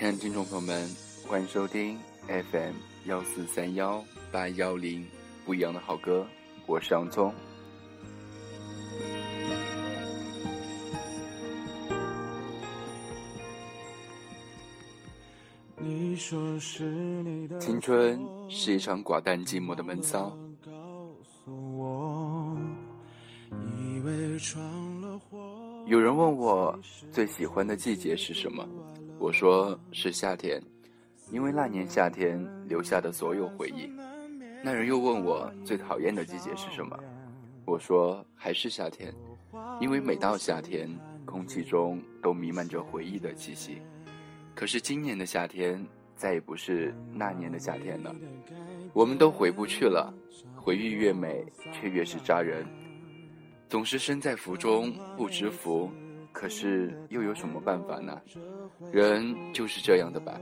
亲爱的听众朋友们，欢迎收听 FM 幺四三幺八幺零不一样的好歌，我是洋葱。青春是一场寡淡寂寞的闷骚。有人问我最喜欢的季节是什么，我说是夏天，因为那年夏天留下的所有回忆。那人又问我最讨厌的季节是什么，我说还是夏天，因为每到夏天，空气中都弥漫着回忆的气息。可是今年的夏天再也不是那年的夏天了，我们都回不去了。回忆越美，却越是扎人。总是身在福中不知福，可是又有什么办法呢？人就是这样的吧。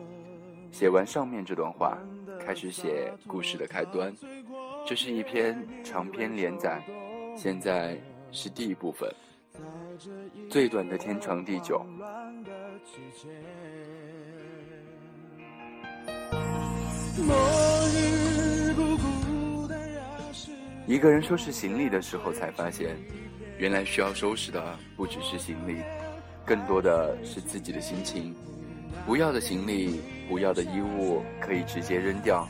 写完上面这段话，开始写故事的开端。这是一篇长篇连载，现在是第一部分，最短的天长地久。一个人收拾行李的时候，才发现，原来需要收拾的不只是行李，更多的是自己的心情。不要的行李、不要的衣物可以直接扔掉，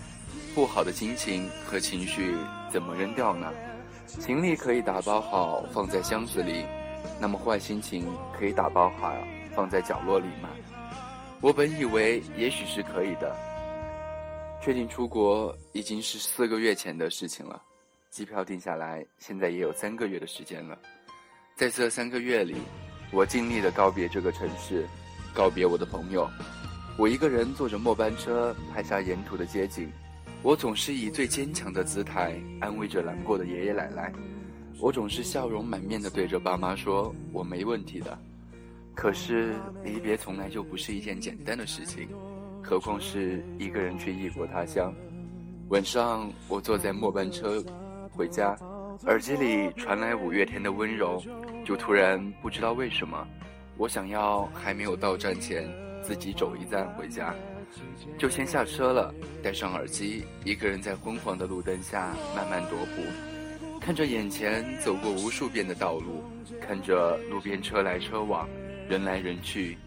不好的心情和情绪怎么扔掉呢？行李可以打包好放在箱子里，那么坏心情可以打包好放在角落里吗？我本以为也许是可以的。确定出国已经是四个月前的事情了，机票定下来，现在也有三个月的时间了。在这三个月里，我尽力的告别这个城市，告别我的朋友。我一个人坐着末班车，拍下沿途的街景。我总是以最坚强的姿态安慰着难过的爷爷奶奶。我总是笑容满面的对着爸妈说：“我没问题的。”可是离别从来就不是一件简单的事情。何况是一个人去异国他乡。晚上，我坐在末班车回家，耳机里传来五月天的温柔，就突然不知道为什么，我想要还没有到站前自己走一站回家，就先下车了，戴上耳机，一个人在昏黄的路灯下慢慢踱步，看着眼前走过无数遍的道路，看着路边车来车往，人来人去。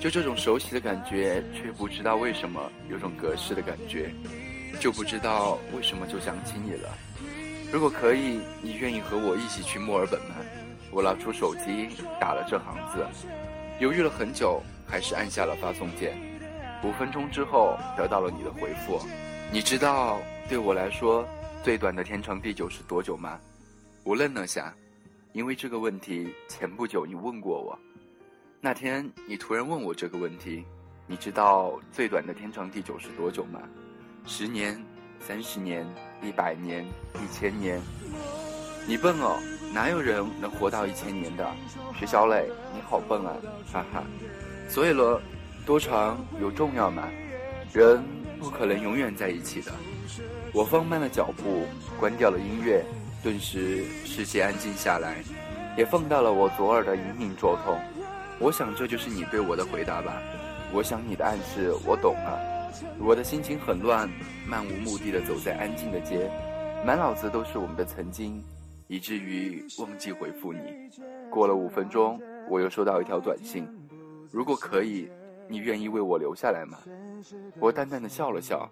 就这种熟悉的感觉，却不知道为什么有种隔世的感觉，就不知道为什么就想起你了。如果可以，你愿意和我一起去墨尔本吗？我拿出手机打了这行字，犹豫了很久，还是按下了发送键。五分钟之后，得到了你的回复。你知道对我来说最短的天长地久是多久吗？我愣了下，因为这个问题前不久你问过我。那天你突然问我这个问题，你知道最短的天长地久是多久吗？十年、三十年、一百年、一千年？你笨哦，哪有人能活到一千年的？徐小磊，你好笨啊，哈哈。所以了，多长有重要吗？人不可能永远在一起的。我放慢了脚步，关掉了音乐，顿时世界安静下来，也放大了我左耳的隐隐作痛。我想这就是你对我的回答吧。我想你的暗示我懂了。我的心情很乱，漫无目的的走在安静的街，满脑子都是我们的曾经，以至于忘记回复你。过了五分钟，我又收到一条短信：如果可以，你愿意为我留下来吗？我淡淡的笑了笑。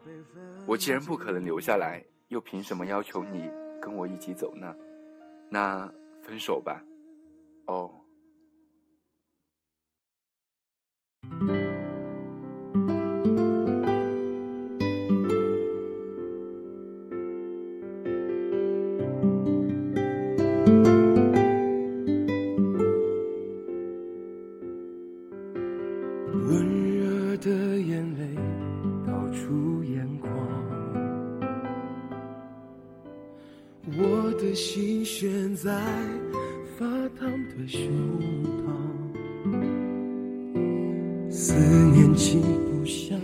我既然不可能留下来，又凭什么要求你跟我一起走呢？那分手吧。哦。在发烫的胸膛，思念起不下。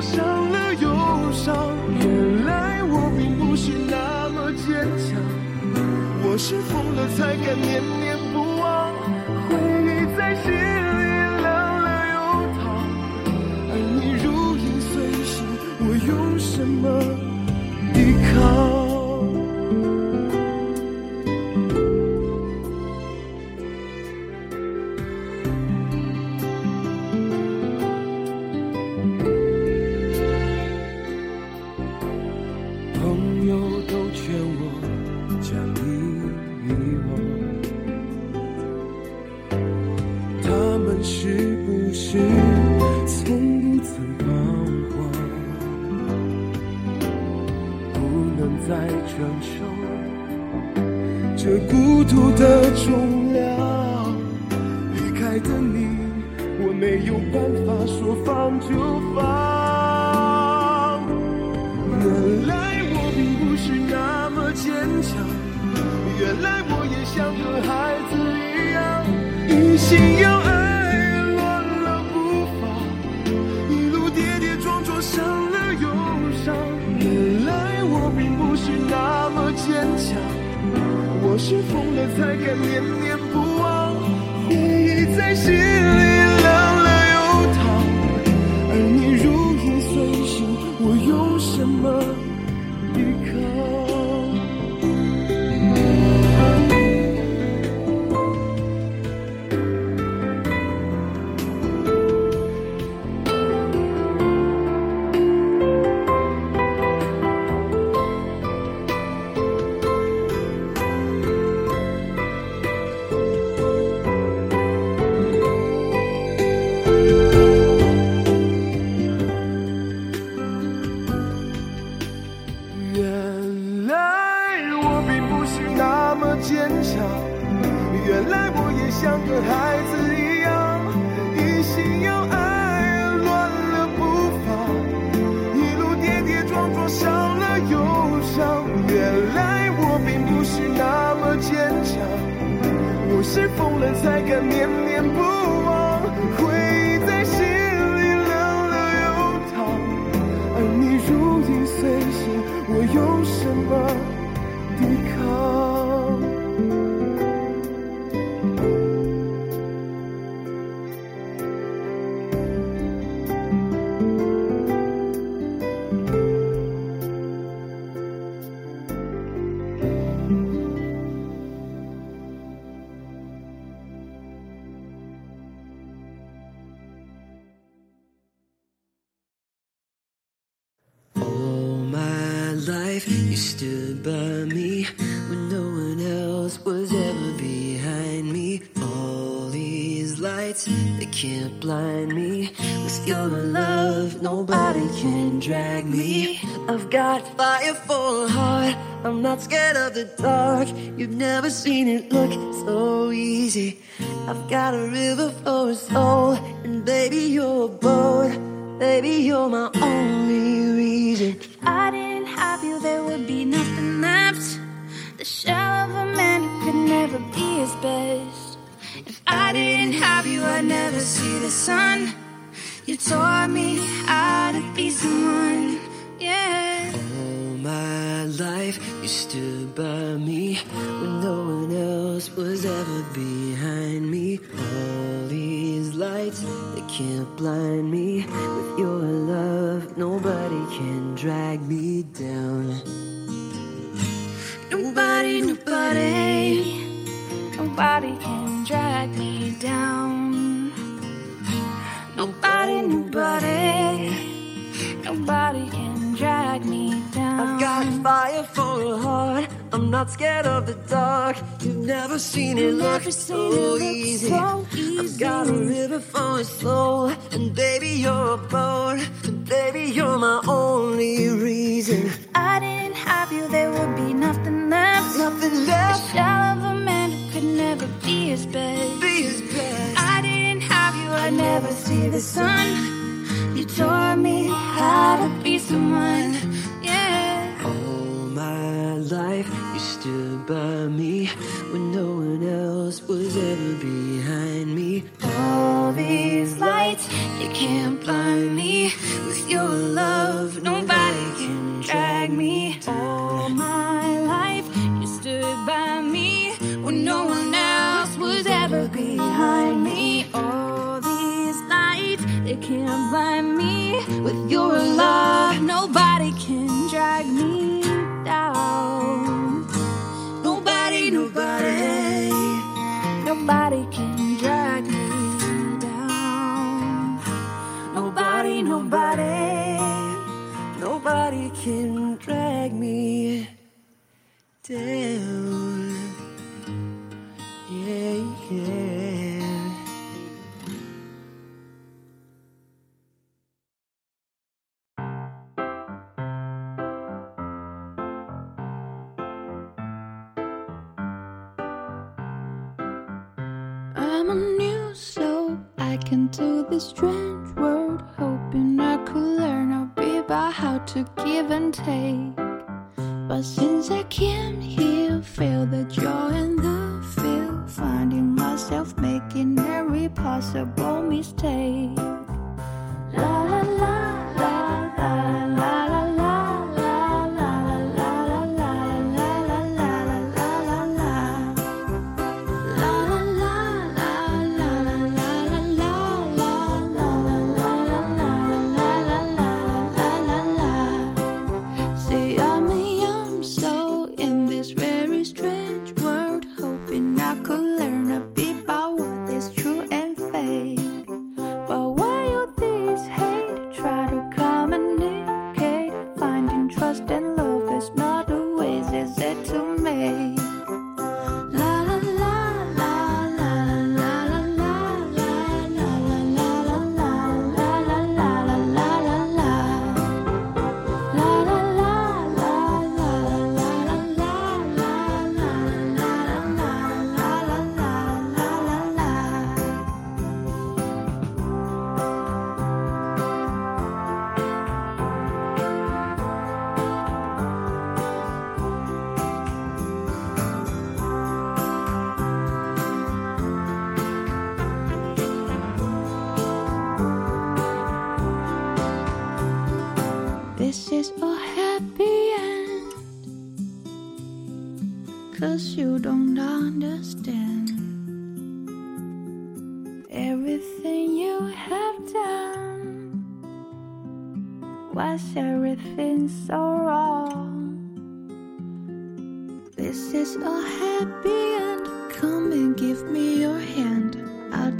伤了忧伤。原来我并不是那么坚强，我是疯了才敢念念不忘，回忆在心里凉了又烫，而你如影随形，我用什么抵抗？说放就放。原来我并不是那么坚强，原来我也像个孩子一样，一心要爱，乱了步伐，一路跌跌撞撞，伤了又伤。原来我并不是那么坚强，我是疯了才敢 you stood by me when no one else was ever behind me. All these lights, they can't blind me. With your love, nobody can drag me. I've got fire for a heart. I'm not scared of the dark. You've never seen it look so easy. I've got a river for a soul, and baby, you're a boat. Baby, you're my only reason. I didn't have you, there would be nothing left. The shell of a man who could never be his best. If I didn't have you, I'd never see the sun. You taught me how to be someone. Yeah. All my life, you stood by me when no one else was ever behind me. All these lights, they can't blind me. With your love, nobody can drag me down. Nobody, nobody, nobody can drag me down. Nobody, nobody, nobody can drag me down. I've got fire I'm not scared of the dark. You've never seen it look seen so it easy. so I've got a river for its flow, and baby you're a boat, and baby you're my only reason. If I didn't have you, there would be nothing left. Nothing The left shell of a man who could never be his best. be as bad. I didn't have you, I'd never see the sun. You taught me how to be someone, yeah. All my life, stood by me when no one else was ever behind me. All these lights, they can't blind I'm a new soul. I can do this strange world, hoping I could learn a bit about how to give and take. But since I came here, feel the joy and the feel, finding myself making every possible mistake.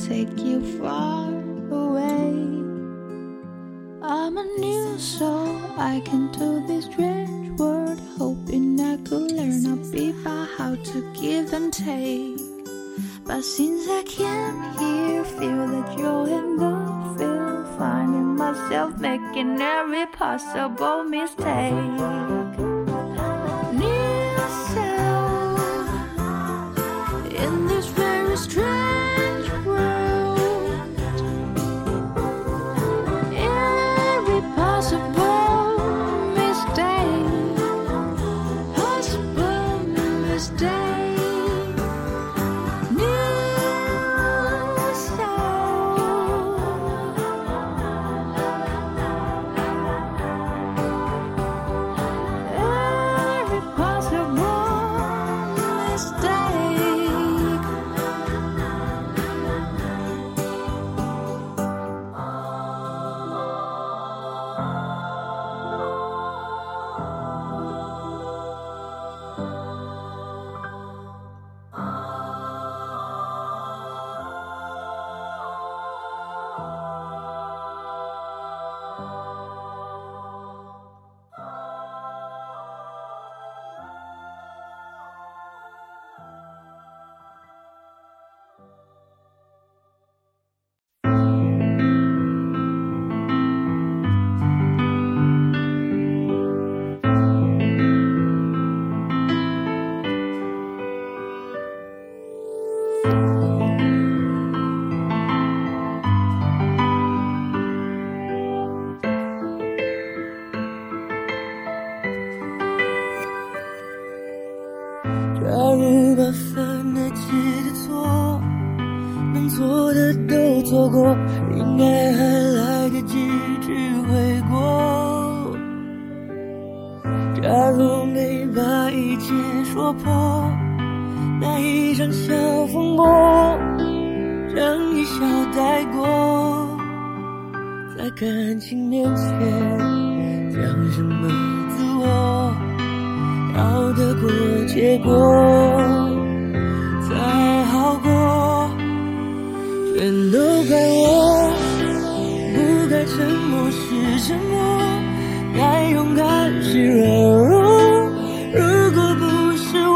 Take you far away. I'm a new soul. I can do this strange world, hoping I could learn a bit about how to give and take. But since I came here, feel the joy and the feel, finding myself making every possible mistake. 五八分的记得错，能错的都错过，应该还来得及去悔过。假如没把一切说破，那一场小风波，让一笑带过，在感情面前，讲什么自我？要得过且过才好过，全都怪我，不该沉默是沉默，该勇敢是软弱。如果不是我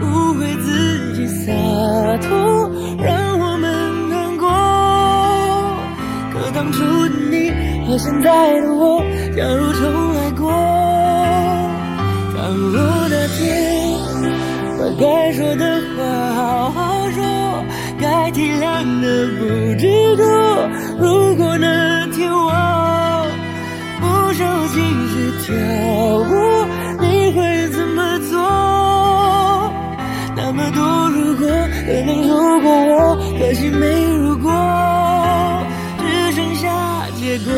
误会自己洒脱，让我们难过。可当初的你和现在的我，假如重那天把该说的话好好说，该体谅的不执着。如果那天我不受情绪挑拨，你会怎么做？那么多如果，可能如果我，可惜没如果，只剩下结果。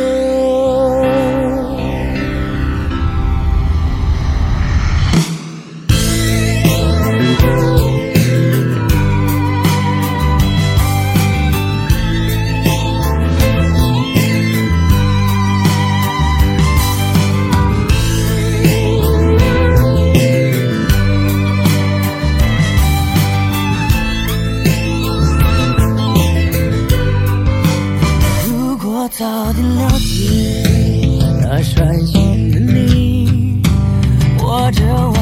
感谢你，或者我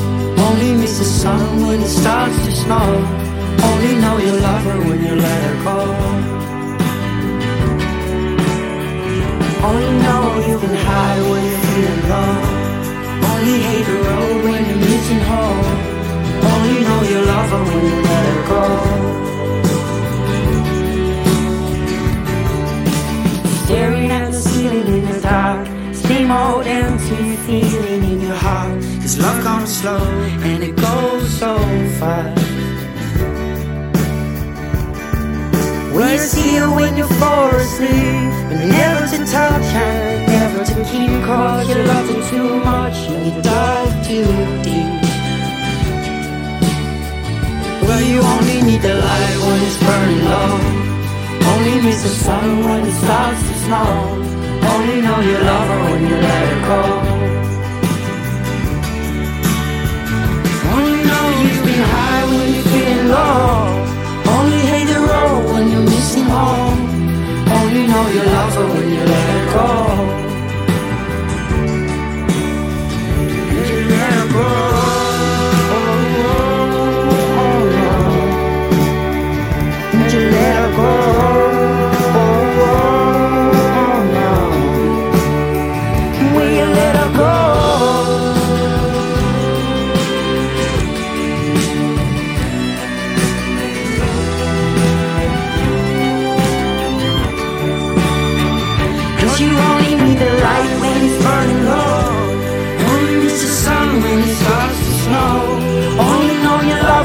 only miss the sun when it starts to snow. Only know you love her when you let her go. Only know you've been high when you're feeling low. Only hate the road when you're missing home. Only know you love her when you let her go. Staring at the ceiling in the dark. Same old empty feeling in your heart. Cause love comes slow and it goes so fast. You see her when you fall asleep? But never to touch and never to keep. Cause you love her too much and you dive too deep. Well, you only need the light when it's burning low. Only miss the sun when it starts to snow. Only know you love her when you let her go. Feeling low. Only hate the road when you're missing home. Only know you love her when you let her go. You let her go.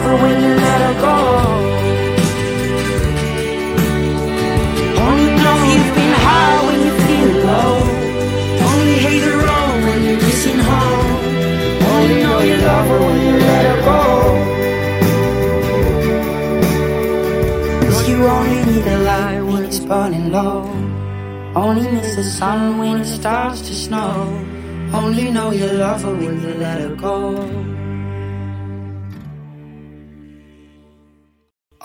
Her when you let her go. Only know you've been high when you feel low. Only hate the road when you're missing home. Only know you love her when you let her go. Cause you only need the light when it's burning low. Only miss the sun when it starts to snow. Only know you love her when you let her go.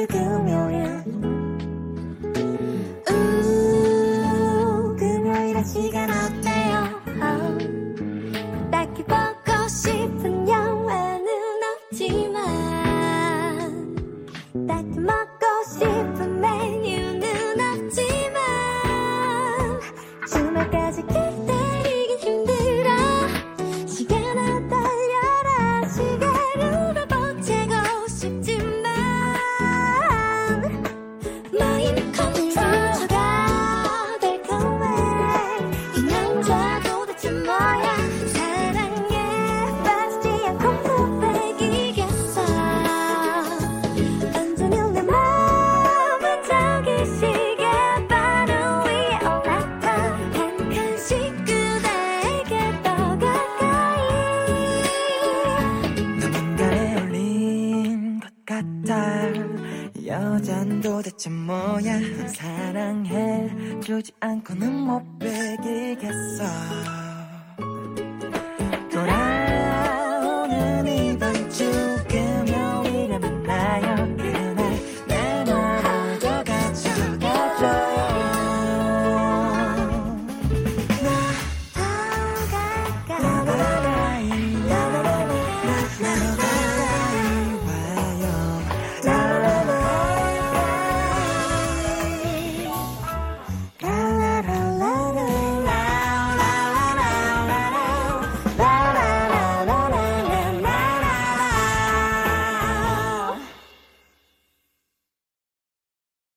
you go